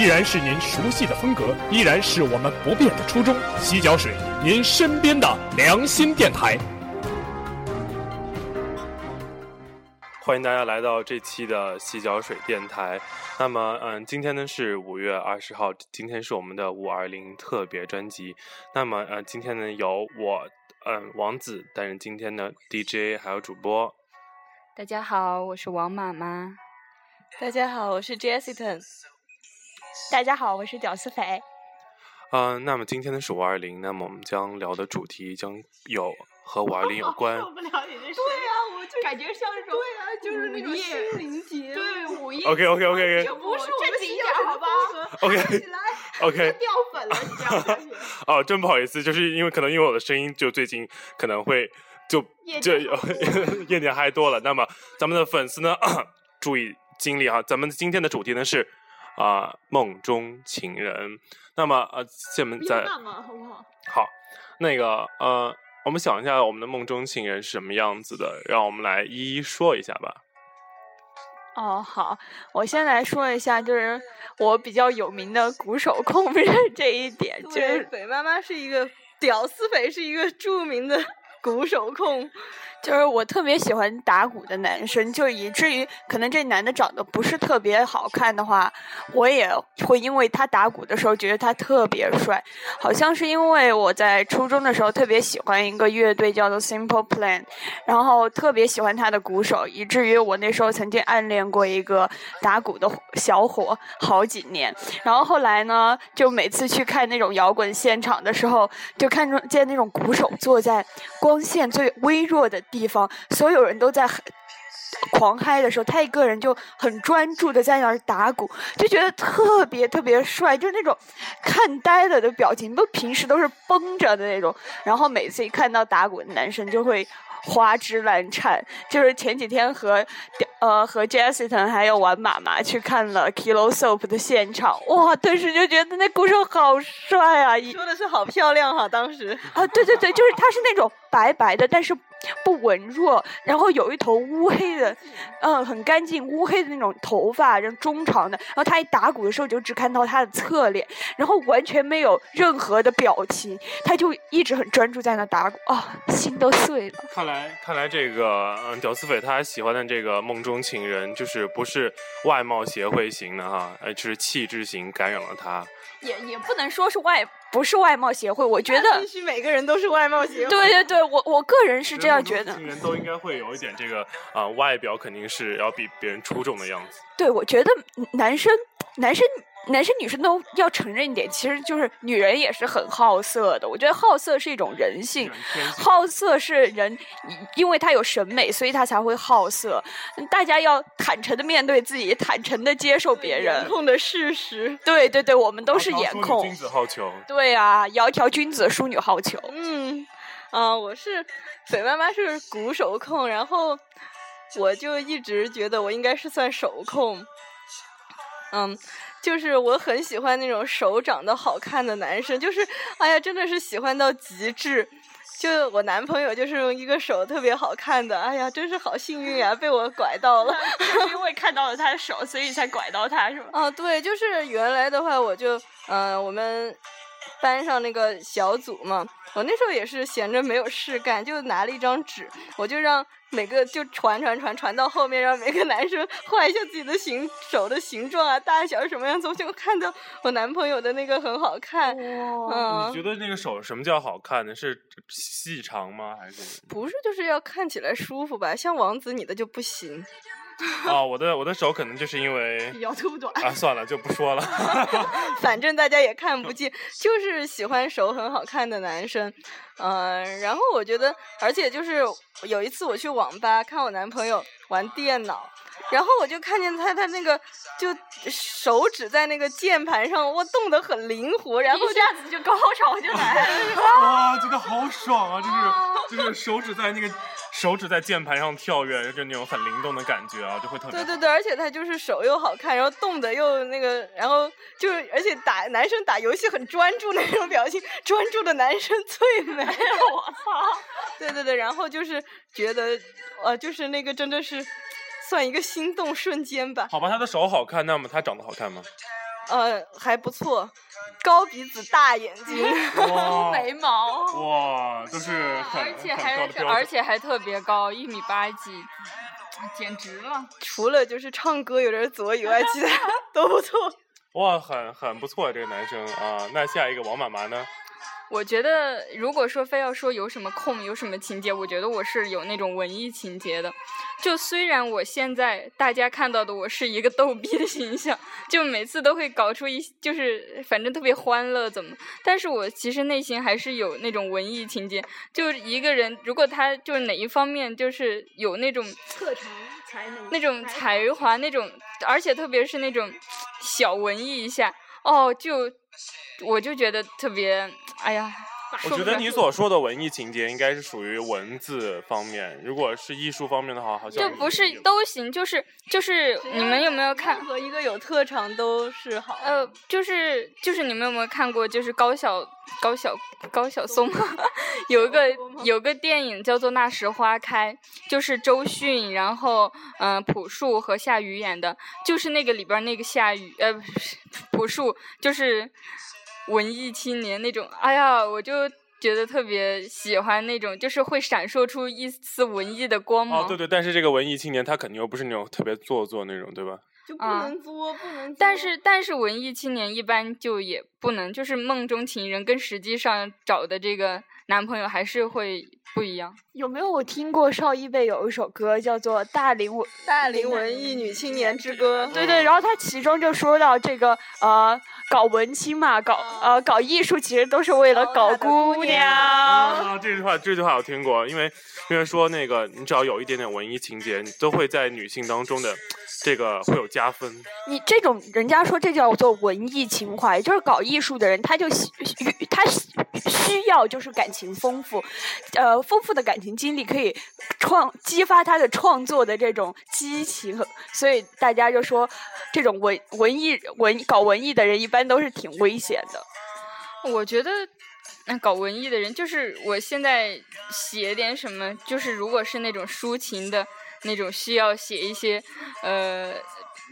依然是您熟悉的风格，依然是我们不变的初衷。洗脚水，您身边的良心电台。欢迎大家来到这期的洗脚水电台。那么，嗯，今天呢是五月二十号，今天是我们的五二零特别专辑。那么，呃，今天呢由我，嗯，王子担任今天的 DJ，还有主播。大家好，我是王妈妈。大家好，我是 Jessica。大家好，我是屌丝肥。嗯，那么今天的是五二零，那么我们将聊的主题将有和五二零有关。受不了你这对呀，我就感觉像那种对呀，就是那种心灵节，对午夜。OK OK OK OK。不是正经一点好吧 OK OK。掉粉了，你知道吗？哦，真不好意思，就是因为可能因为我的声音就最近可能会就就 夜店嗨多了。那么咱们的粉丝呢，注意精力哈。咱们今天的主题呢是啊梦中情人。那么呃，下面在好不好？好，那个呃，我们想一下我们的梦中情人是什么样子的，让我们来一一说一下吧。哦，好，我先来说一下，就是我比较有名的鼓手控这一点，就是北妈妈是一个屌丝北是一个著名的鼓手控。就是我特别喜欢打鼓的男生，就以至于可能这男的长得不是特别好看的话，我也会因为他打鼓的时候觉得他特别帅。好像是因为我在初中的时候特别喜欢一个乐队叫做 Simple Plan，然后特别喜欢他的鼓手，以至于我那时候曾经暗恋过一个打鼓的小伙好几年。然后后来呢，就每次去看那种摇滚现场的时候，就看中见那种鼓手坐在光线最微弱的。地方，所有人都在狂嗨的时候，他一个人就很专注的在那儿打鼓，就觉得特别特别帅，就是那种看呆了的表情，不平时都是绷着的那种，然后每次一看到打鼓的男生就会花枝乱颤。就是前几天和呃和 Jessica 还有玩妈妈去看了 Kilo Soap 的现场，哇，顿时就觉得那鼓手好帅啊！说的是好漂亮哈，当时啊，对对对，就是他是那种白白的，但是。不文弱，然后有一头乌黑的，嗯，很干净乌黑的那种头发，然后中长的。然后他一打鼓的时候，就只看到他的侧脸，然后完全没有任何的表情，他就一直很专注在那打鼓啊，心都碎了。看来，看来这个嗯，屌丝匪他喜欢的这个梦中情人，就是不是外貌协会型的哈，呃，就是气质型感染了他。也也不能说是外，不是外貌协会，我觉得 必须每个人都是外貌协会。对对对，我我个人是这样觉得。人都应该会有一点这个啊、呃，外表肯定是要比别人出众的样子。对，我觉得男生男生。男生女生都要承认一点，其实就是女人也是很好色的。我觉得好色是一种人性，好色是人，因为他有审美，所以他才会好色。大家要坦诚的面对自己，坦诚的接受别人控的事实。对对对，我们都是颜控。君子好逑。对啊，窈窕君子，淑女好逑。嗯，啊，我是水妈妈是鼓手控，然后我就一直觉得我应该是算手控。嗯。就是我很喜欢那种手长得好看的男生，就是哎呀，真的是喜欢到极致。就我男朋友就是一个手特别好看的，哎呀，真是好幸运啊，被我拐到了。就是因为看到了他的手，所以才拐到他，是吗？啊，对，就是原来的话，我就嗯、呃，我们 班上那个小组嘛，我那时候也是闲着没有事干，就拿了一张纸，我就让。每个就传传传传到后面，让每个男生画一下自己的形手的形状啊、大小什么样子，我就看到我男朋友的那个很好看。嗯，你觉得那个手什么叫好看呢？是细长吗？还是不是？就是要看起来舒服吧？像王子你的就不行。哦，我的我的手可能就是因为 腰特短啊，算了就不说了，反正大家也看不见，就是喜欢手很好看的男生，嗯、呃，然后我觉得，而且就是有一次我去网吧看我男朋友玩电脑。然后我就看见他，他那个就手指在那个键盘上，哇，动得很灵活，然后一下子就高潮就来了，哇，真的好爽啊！就是就是手指在那个手指在键盘上跳跃，就那种很灵动的感觉啊，就会特别。对对对，而且他就是手又好看，然后动的又那个，然后就而且打男生打游戏很专注那种表情，专注的男生最美。我操！对对对，然后就是觉得，呃，就是那个真的是。算一个心动瞬间吧。好吧，他的手好看，那么他长得好看吗？呃，还不错，高鼻子大眼睛，哇眉毛。哇，都是很而且很还是高标准。而且还特别高，一米八几，简直了。除了就是唱歌有点左以外，其他 都不错。哇，很很不错，这个男生啊。那下一个王妈妈呢？我觉得，如果说非要说有什么空，有什么情节，我觉得我是有那种文艺情节的。就虽然我现在大家看到的我是一个逗逼的形象，就每次都会搞出一就是反正特别欢乐怎么，但是我其实内心还是有那种文艺情节。就一个人，如果他就是哪一方面就是有那种特长才能那种才华，那种而且特别是那种小文艺一下，哦，就我就觉得特别，哎呀，我觉得你所说的文艺情节应该是属于文字方面，如果是艺术方面的话，好像就不是都行，就是就是你们有没有看任？何一个有特长都是好。呃，就是就是你们有没有看过？就是高晓高晓高晓松 有一个有个电影叫做《那时花开》，就是周迅，然后嗯、呃朴树和夏雨演的，就是那个里边那个夏雨呃不是朴树，就是文艺青年那种。哎呀，我就觉得特别喜欢那种，就是会闪烁出一丝文艺的光芒。哦，对对，但是这个文艺青年他肯定又不是那种特别做作那种，对吧？就不啊能作，不能作。但是但是文艺青年一般就也不能，就是梦中情人跟实际上找的这个男朋友还是会不一样。有没有我听过邵一贝有一首歌叫做《大龄文大龄文艺女青年之歌，对对，然后他其中就说到这个呃，搞文青嘛，搞呃搞艺术，其实都是为了搞姑娘啊，这句话这句话我听过，因为因为说那个你只要有一点点文艺情节，你都会在女性当中的这个会有加分。你这种人家说这叫做文艺情怀，就是搞艺术的人，他就需他需要就是感情丰富，呃，丰富的感情经历可以创激发他的创作的这种激情，所以大家就说这种文文艺文搞文艺的人一般都是挺危险的。我觉得，那，搞文艺的人，就是我现在写点什么，就是如果是那种抒情的那种，需要写一些呃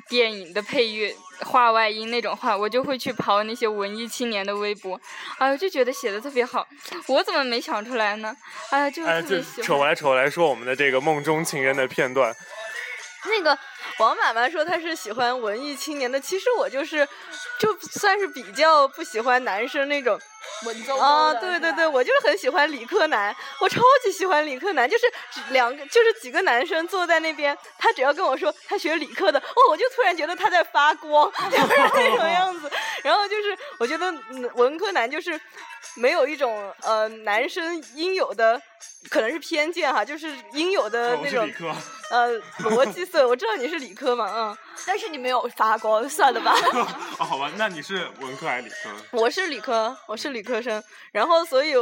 电影的配乐、画外音那种话，我就会去刨那些文艺青年的微博，哎，呦就觉得写的特别好，我怎么没想出来呢？哎呀，就哎，就特别喜扯过欢。来扯过来说我们的这个梦中情人的片段，那个王妈妈说她是喜欢文艺青年的，其实我就是，就算是比较不喜欢男生那种。文绉啊，对对对，我就是很喜欢理科男，我超级喜欢理科男，就是两个，就是几个男生坐在那边，他只要跟我说他学理科的，哦，我就突然觉得他在发光，就是那种样子。然后就是我觉得嗯文科男就是没有一种呃男生应有的，可能是偏见哈，就是应有的那种。呃逻辑思维。我知道你是理科嘛，嗯，但是你没有发光，算了吧。哦，好吧，那你是文科还是理科？我是理科，我是理科生，然后所以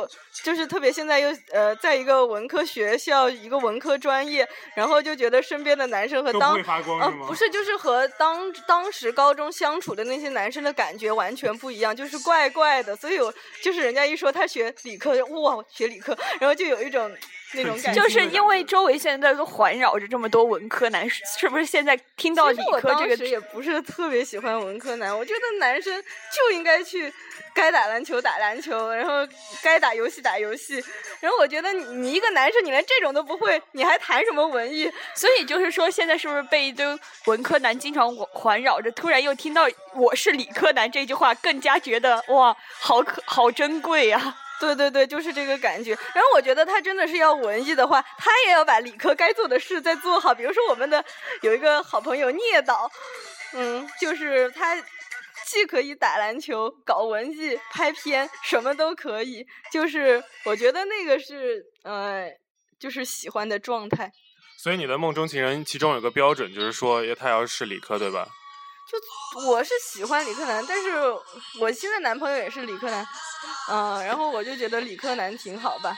就是特别现在又呃，在一个文科学校，一个文科专业，然后就觉得身边的男生和当都不会发光呃是吗？不是，就是和当当时高中相处的那些男生的感觉完全不一样，就是怪怪的。所以我就是人家一说他学理科，哇，学理科，然后就有一种那种感觉。就是因为周围现在都环绕着这么多文科男，是是不是现在听到理科这个也不是特别喜欢文科男，我觉得男生就应该去该打篮球打篮球，然后该打游戏打游戏。然后我觉得你你一个男生，你连这种都不会，你还谈什么文艺？所以就是说，现在是不是被一堆文科男经常环环绕着，突然又听到“我是理科男”这句话，更加觉得哇，好可好珍贵啊呀、对对对，就是这个感觉。然后我觉得他真的是要文艺的话，他也要把理科该做的事再做好。比如说我们的有一个好朋友聂导，嗯，就是他既可以打篮球、搞文艺、拍片，什么都可以。就是我觉得那个是呃，就是喜欢的状态。所以你的梦中情人其中有个标准，就是说他要是理科，对吧？就我是喜欢理科男，但是我现在男朋友也是理科男，嗯、然后我就觉得理科男挺好吧，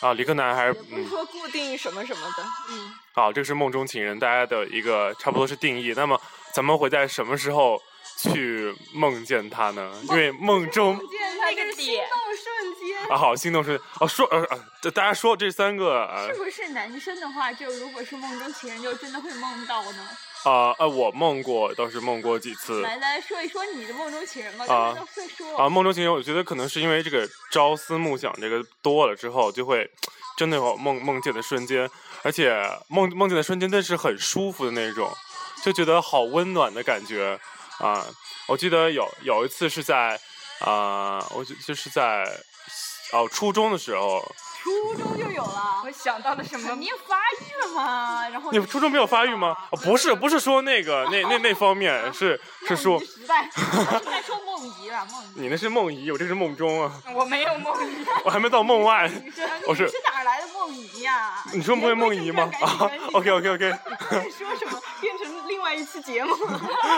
啊，理科男还是不是嗯，说固定什么什么的，嗯。好，这是梦中情人大家的一个差不多是定义。那么咱们会在什么时候去梦见他呢？因为梦中那个点瞬间，啊，好心动瞬间哦，说呃呃，大家说这三个呃是不是男生的话，就如果是梦中情人，就真的会梦到呢？啊呃，我梦过，倒是梦过几次来来说一说你的梦中情人吧，啊刚才都会说啊。梦中情人，我觉得可能是因为这个朝思暮想这个多了之后，就会真的有梦梦见的瞬间，而且梦梦见的瞬间，但是很舒服的那种，就觉得好温暖的感觉啊。我记得有有一次是在啊，我就就是在哦初中的时候，初中就有了我。想到了什么肯？定发育了嘛，然后你初中没有发育吗？哦、不是，不是说那个那那那方面，是是说时代，应该说梦遗了，梦遗。你那是梦遗，我这是梦中啊，我没有梦遗。我还没到梦外。我是你是哪儿来的梦遗呀？你说不会梦遗吗？啊，OK OK OK，在说什么？变成另外一期节目。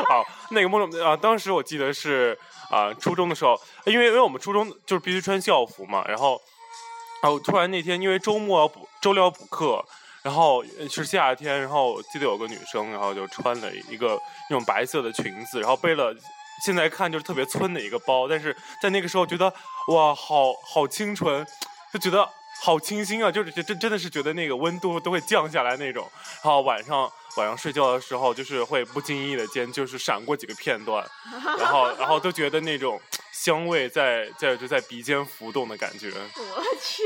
好，那个梦中啊，当时我记得是啊、初中的时候，因为因为我们初中就是必须穿校服嘛，然后，然后突然那天因为周末要补周六要补课，然后是夏天，然后记得有个女生，然后就穿了一个那种白色的裙子，然后背了。现在看就是特别村的一个包，但是在那个时候觉得哇，好好清纯，就觉得好清新啊，就是真真的是觉得那个温度都会降下来那种。然后晚上晚上睡觉的时候，就是会不经意的间就是闪过几个片段，然后然后都觉得那种香味在在就在鼻尖浮动的感觉。我去，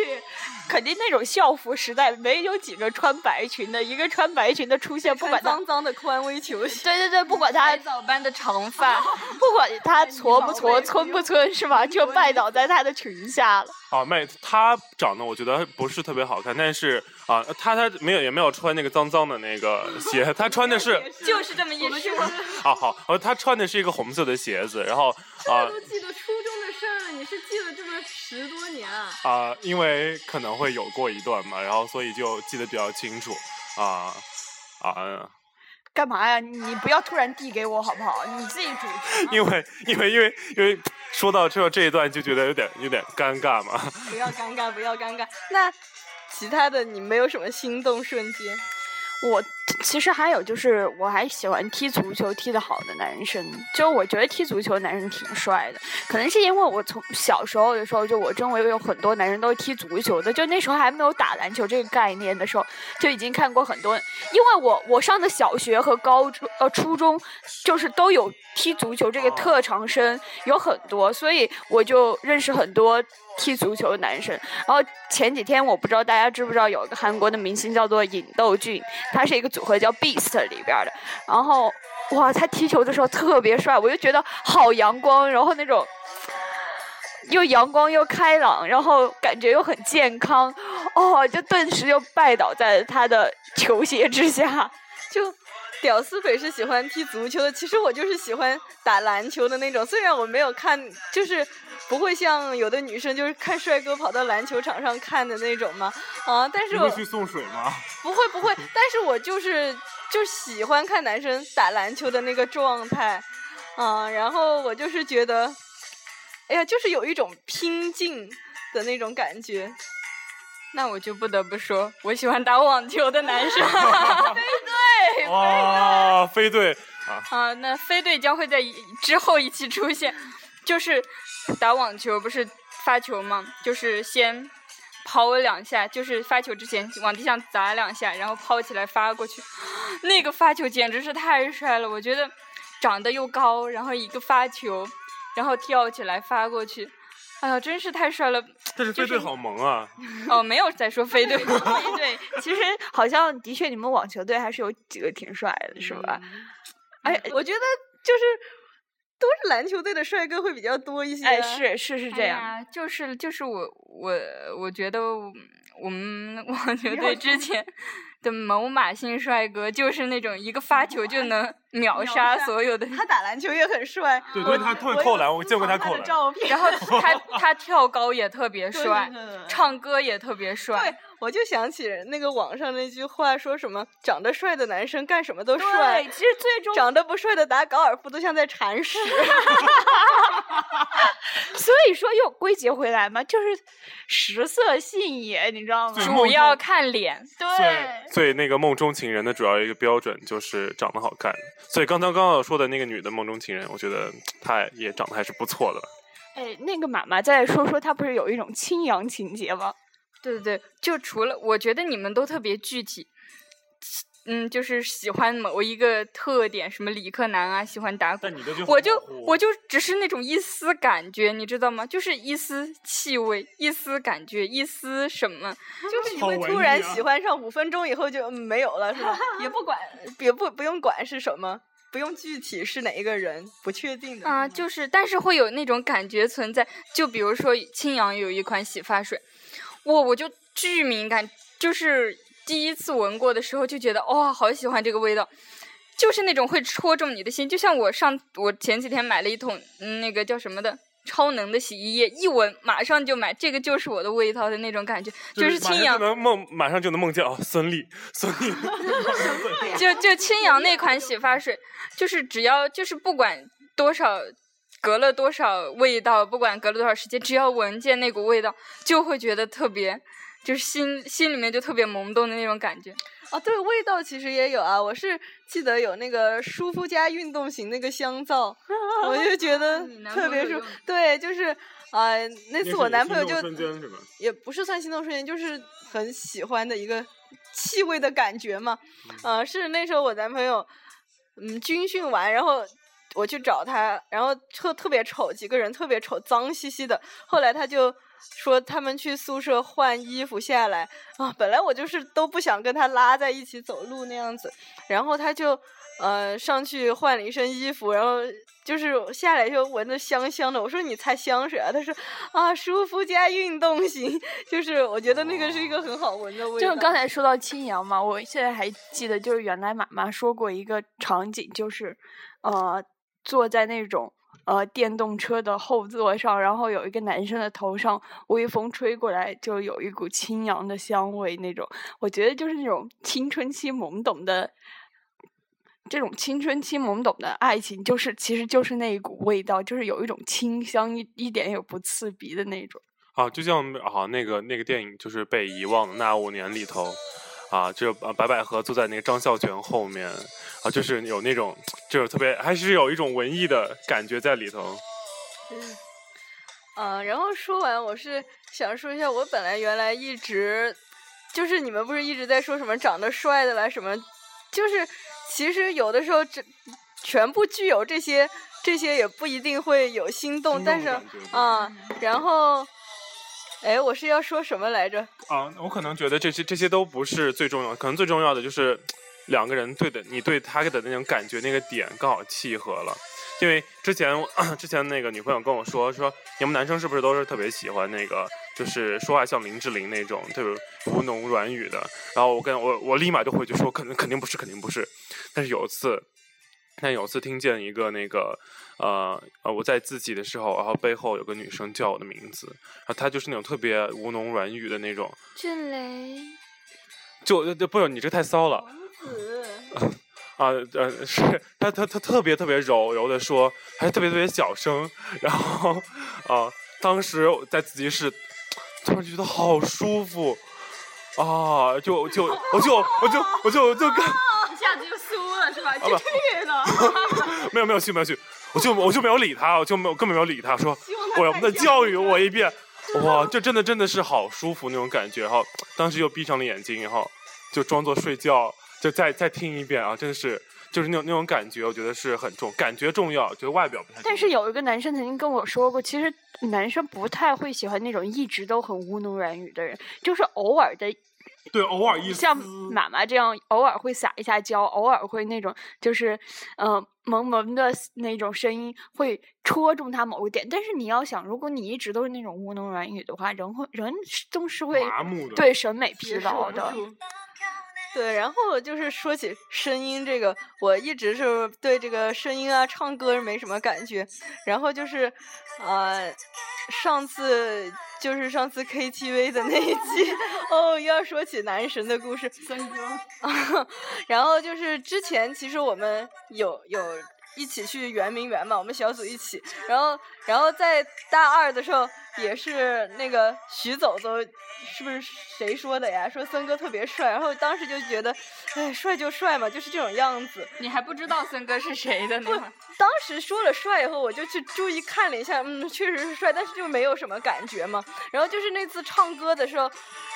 肯定那种校服时代没有几个穿白裙的，一个穿白裙的出现，不管，脏脏的宽微球鞋，对对对，不管他早班的长发，不管他矬不矬、村不村，是吧？就拜倒在他的裙下了。啊，妹，他长得我觉得不是特别好看，但是啊，他他没有也没有穿那个脏脏的那个鞋，他穿的是就是这么一说。啊好，呃，他穿的是一个红色的鞋子，然后啊都记得初中的事儿了，你是记了这么十多年啊？啊，因为可能会有过一段嘛，然后所以就记得比较清楚啊啊，干嘛呀？你不要突然递给我好不好？你自己主持。因为因为因为因为说到这这一段就觉得有点有点尴尬嘛。不要尴尬，不要尴尬。那其他的你没有什么心动瞬间？我其实还有就是，我还喜欢踢足球踢得好的男生。就我觉得踢足球男生挺帅的，可能是因为我从小时候的时候，就我周围有很多男生都是踢足球的。就那时候还没有打篮球这个概念的时候，就已经看过很多。因为我我上的小学和高中呃初中，就是都有踢足球这个特长生有很多，所以我就认识很多踢足球的男生。然后前几天我不知道大家知不知道有一个韩国的明星叫做尹斗俊，他是一个组合叫 Beast 里边的，然后哇，他踢球的时候特别帅，我就觉得好阳光，然后那种又阳光又开朗，然后感觉又很健康，哦，就顿时就拜倒在他的球鞋之下。就屌丝鬼是喜欢踢足球的，其实我就是喜欢打篮球的那种。虽然我没有看，就是不会像有的女生就是看帅哥跑到篮球场上看的那种嘛，啊，但是我去送水吗？不会不会，但是我就是就喜欢看男生打篮球的那个状态，啊，然后我就是觉得，哎呀，就是有一种拼劲的那种感觉。那我就不得不说，我喜欢打网球的男生。哇，飞队啊！啊，那飞队将会在之后一期出现，就是打网球不是发球吗？就是先抛两下，就是发球之前往地上砸两下，然后抛起来发过去，那个发球简直是太帅了！我觉得长得又高，然后一个发球，然后跳起来发过去，哎呀，真是太帅了！但是飞队好萌啊！哦，没有在说飞队，飞队，其实好像的确你们网球队还是有几个挺帅的，是吧？哎，我觉得就是都是篮球队的帅哥会比较多一些。哎，是是是这样。哎就是就是我我我觉得我我们网球队之前的某马姓帅哥，就是那种一个发球就能秒杀所有的，他打篮球也很帅，对对，他会扣篮，我见过他扣篮。照片，然后 他他跳高也特别帅对对对，唱歌也特别帅对。，我就想起那个网上那句话，说什么长得帅的男生干什么都帅对，，其实最终长得不帅的打高尔夫都像在铲屎。所以说又归结回来嘛，就是食色性也，你知道吗？主要看脸。对，所以那个梦中情人的主要一个标准就是长得好看。所以刚刚刚刚说的那个女的梦中情人，我觉得她也长得还是不错的。哎，那个妈妈再说说，她不是有一种清扬情节吗？对对对，就除了我觉得你们都特别具体，嗯，就是喜欢某一个特点，什么理科男啊，喜欢打鼓，就我就我就只是那种一丝感觉，你知道吗？就是一丝气味，一丝感觉，一丝什么，就是你会突然喜欢上，五分钟以后就嗯没有了，是吧？也不管，也不不用管是什么，不用具体是哪一个人，不确定的。啊、就是但是会有那种感觉存在。就比如说青扬有一款洗发水，我我就巨敏感，就是第一次闻过的时候就觉得哇、好喜欢这个味道。就是那种会戳中你的心，就像我上我前几天买了一桶嗯那个叫什么的超能的洗衣液，一闻马上就买，这个就是我的味道的那种感觉，就是清扬马上就能梦，马上就能梦见哦，孙俪，孙俪，就就清扬那款洗发水，就是只要就是不管多少隔了多少味道，不管隔了多少时间，只要闻见那股味道，就会觉得特别，就是心心里面就特别萌动的那种感觉。啊，对，味道其实也有啊。我是记得有那个舒肤佳运动型那个香皂，我就觉得 特别舒朋友用。对，就是啊、那次我男朋友就？也不是算心动瞬间，就是很喜欢的一个气味的感觉嘛。呃，是那时候我男朋友嗯军训完，然后我去找他，然后特特别丑，几个人特别丑，脏兮兮的。后来他就说他们去宿舍换衣服下来啊，本来我就是都不想跟他拉在一起走路那样子，然后他就呃上去换了一身衣服，然后。就是下来就闻着香香的，我说你擦香水啊？他说啊，舒肤加运动型，就是我觉得那个是一个很好闻的味道。就是刚才说到青扬嘛，我现在还记得，就是原来妈妈说过一个场景，就是呃坐在那种呃电动车的后座上，然后有一个男生的头上微风吹过来，就有一股清扬的香味那种。我觉得就是那种青春期懵懂的。这种青春期懵懂的爱情，就是其实就是那一股味道，就是有一种清香，一一点也不刺鼻的那种。啊，就像啊那个那个电影就是被遗忘的那五年里头，啊，就啊白百合坐在那个张孝全后面，啊，就是有那种就是特别还是有一种文艺的感觉在里头。嗯，啊然后说完，我是想说一下，我本来原来一直就是你们不是一直在说什么长得帅的啦，什么，就是其实有的时候这全部具有这些，这些也不一定会有心动，但是啊、然后，哎，我是要说什么来着？啊，我可能觉得这些这些都不是最重要，可能最重要的就是两个人对的，你对他的那种感觉那个点刚好契合了。因为之前 之前那个女朋友跟我说说，你们男生是不是都是特别喜欢那个，就是说话像林志玲那种，特别吴侬软语的。然后我跟我我立马就回去说，肯定肯定不是，肯定不是。但是有一次，但有次听见一个那个呃呃我在自己的时候，然后背后有个女生叫我的名字，然后她就是那种特别吴侬软语的那种。俊雷，就就不是你这太骚了啊呃是他他他特别特别柔柔的说，还特别特别小声，然后啊当时在自习室突然觉得好舒服。啊，就就我就我就我就我就跟一下子就酥了是吧？就去了。没有没有去没有去，我就我就没有理他，我就没有根本没有理他，说我要再教育我一遍，哇，这真的真的是好舒服那种感觉，然后当时又闭上了眼睛，然后就装作睡觉，就再再听一遍啊，真的是就是那种那种感觉，我觉得是很重，感觉重要，觉得外表不太重要。但是有一个男生曾经跟我说过，其实男生不太会喜欢那种一直都很吴侬软语的人，就是偶尔的，对，偶尔一像妈妈这样，偶尔会撒一下娇，偶尔会那种就是嗯、呃萌萌的那种声音会戳中他某一点。但是你要想，如果你一直都是那种吴侬软语的话，人会人总是会麻木的，对审美疲劳的。对，然后就是说起声音这个，我一直是对这个声音啊、唱歌没什么感觉。然后就是，呃，上次就是上次 KTV 的那一期，哦，又要说起男神的故事。三哥，然后就是之前其实我们有有一起去圆明园嘛，我们小组一起，然后然后在大二的时候也是那个徐走走，是不是谁说的呀？说森哥特别帅，然后当时就觉得，哎，帅就帅嘛，就是这种样子。你还不知道森哥是谁的呢？当时说了帅以后，我就去注意看了一下，嗯，确实是帅，但是就没有什么感觉嘛。然后就是那次唱歌的时候。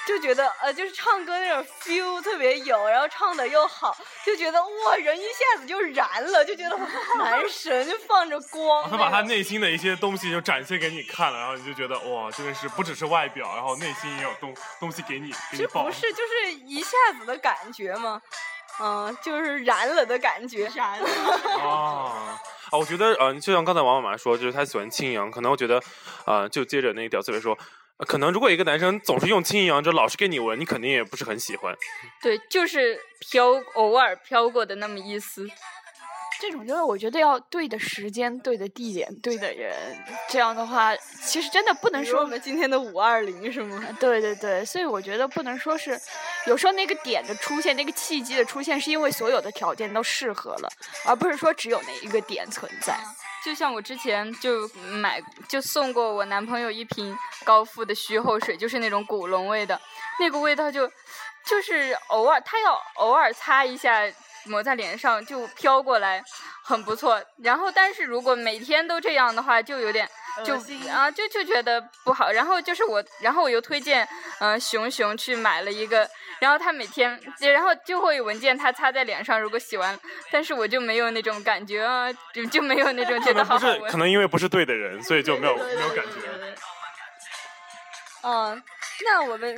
就觉得呃，就是唱歌那种 feel 特别有，然后唱的又好，就觉得哇，人一下子就燃了，就觉得 男神就放着光。他把他内心的一些东西就展现给你看了，然后你就觉得哇，真的是不只是外表，然后内心也有东东西给你。这不是就是一下子的感觉吗？嗯，就是燃了的感觉。燃了。啊啊！我觉得呃，就像刚才王妈妈说，就是她喜欢轻盈，可能我觉得，呃，就接着那个屌丝说。可能如果一个男生总是用轻盈，就老是给你闻，你肯定也不是很喜欢。对，就是飘，偶尔飘过的那么一丝。这种就是我觉得要对的时间、对的地点、对的人，这样的话，其实真的不能说我们今天的五二零是吗？对对对，所以我觉得不能说是，有时候那个点的出现，那个契机的出现，是因为所有的条件都适合了，而不是说只有那一个点存在。就像我之前就买就送过我男朋友一瓶高富的虚后水，就是那种古龙味的，那个味道就就是偶尔他要偶尔擦一下抹在脸上就飘过来，很不错。然后但是如果每天都这样的话，就有点就啊就就觉得不好。然后就是我，然后我又推荐嗯熊熊去买了一个。然后他每天，然后就会闻见他擦在脸上。如果洗完，但是我就没有那种感觉啊，就就没有那种觉得好好闻。可能因为不是对的人，所以就没有没有感觉。嗯，那我们，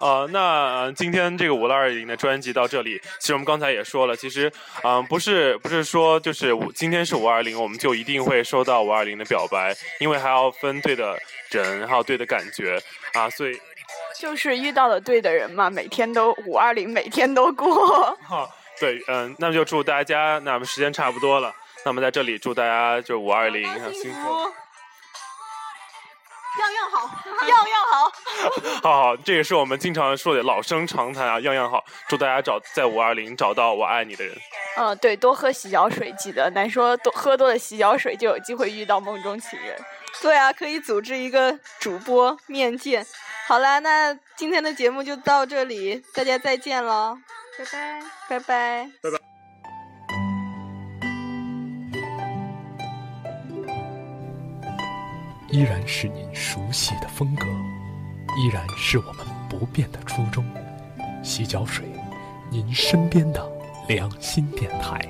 呃，那今天这个五二零的专辑到这里，其实我们刚才也说了，其实，嗯，不是不是说就是今天是五二零，我们就一定会收到五二零的表白，因为还要分对的人，还有对的感觉啊，所以。就是遇到了对的人嘛，每天都五二零，每天都过。好，对，嗯，那么就祝大家，那么时间差不多了，那么在这里祝大家就五二零幸福，样样好，样样 好。好好，这也是我们经常说的老生常谈啊，样样好。祝大家找在五二零找到我爱你的人。嗯，对，多喝洗脚水，记得，难说多喝多了洗脚水就有机会遇到梦中情人。对啊，可以组织一个主播面见。好啦，那今天的节目就到这里，大家再见了，拜拜，拜拜，拜拜。依然是您熟悉的风格，依然是我们不变的初衷。洗脚水，您身边的良心电台。